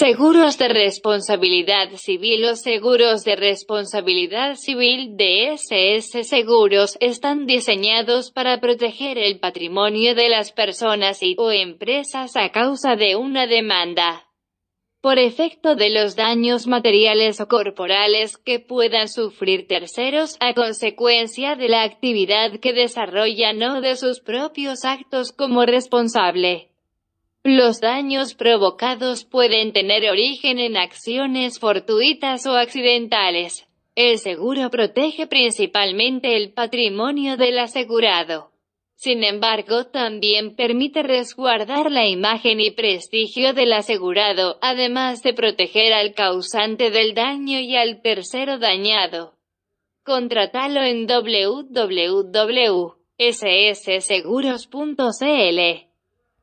Seguros de responsabilidad civil o seguros de responsabilidad civil de SS Seguros están diseñados para proteger el patrimonio de las personas y o empresas a causa de una demanda por efecto de los daños materiales o corporales que puedan sufrir terceros a consecuencia de la actividad que desarrollan o de sus propios actos como responsable. Los daños provocados pueden tener origen en acciones fortuitas o accidentales. El seguro protege principalmente el patrimonio del asegurado. Sin embargo, también permite resguardar la imagen y prestigio del asegurado, además de proteger al causante del daño y al tercero dañado. Contratalo en www.ssseguros.cl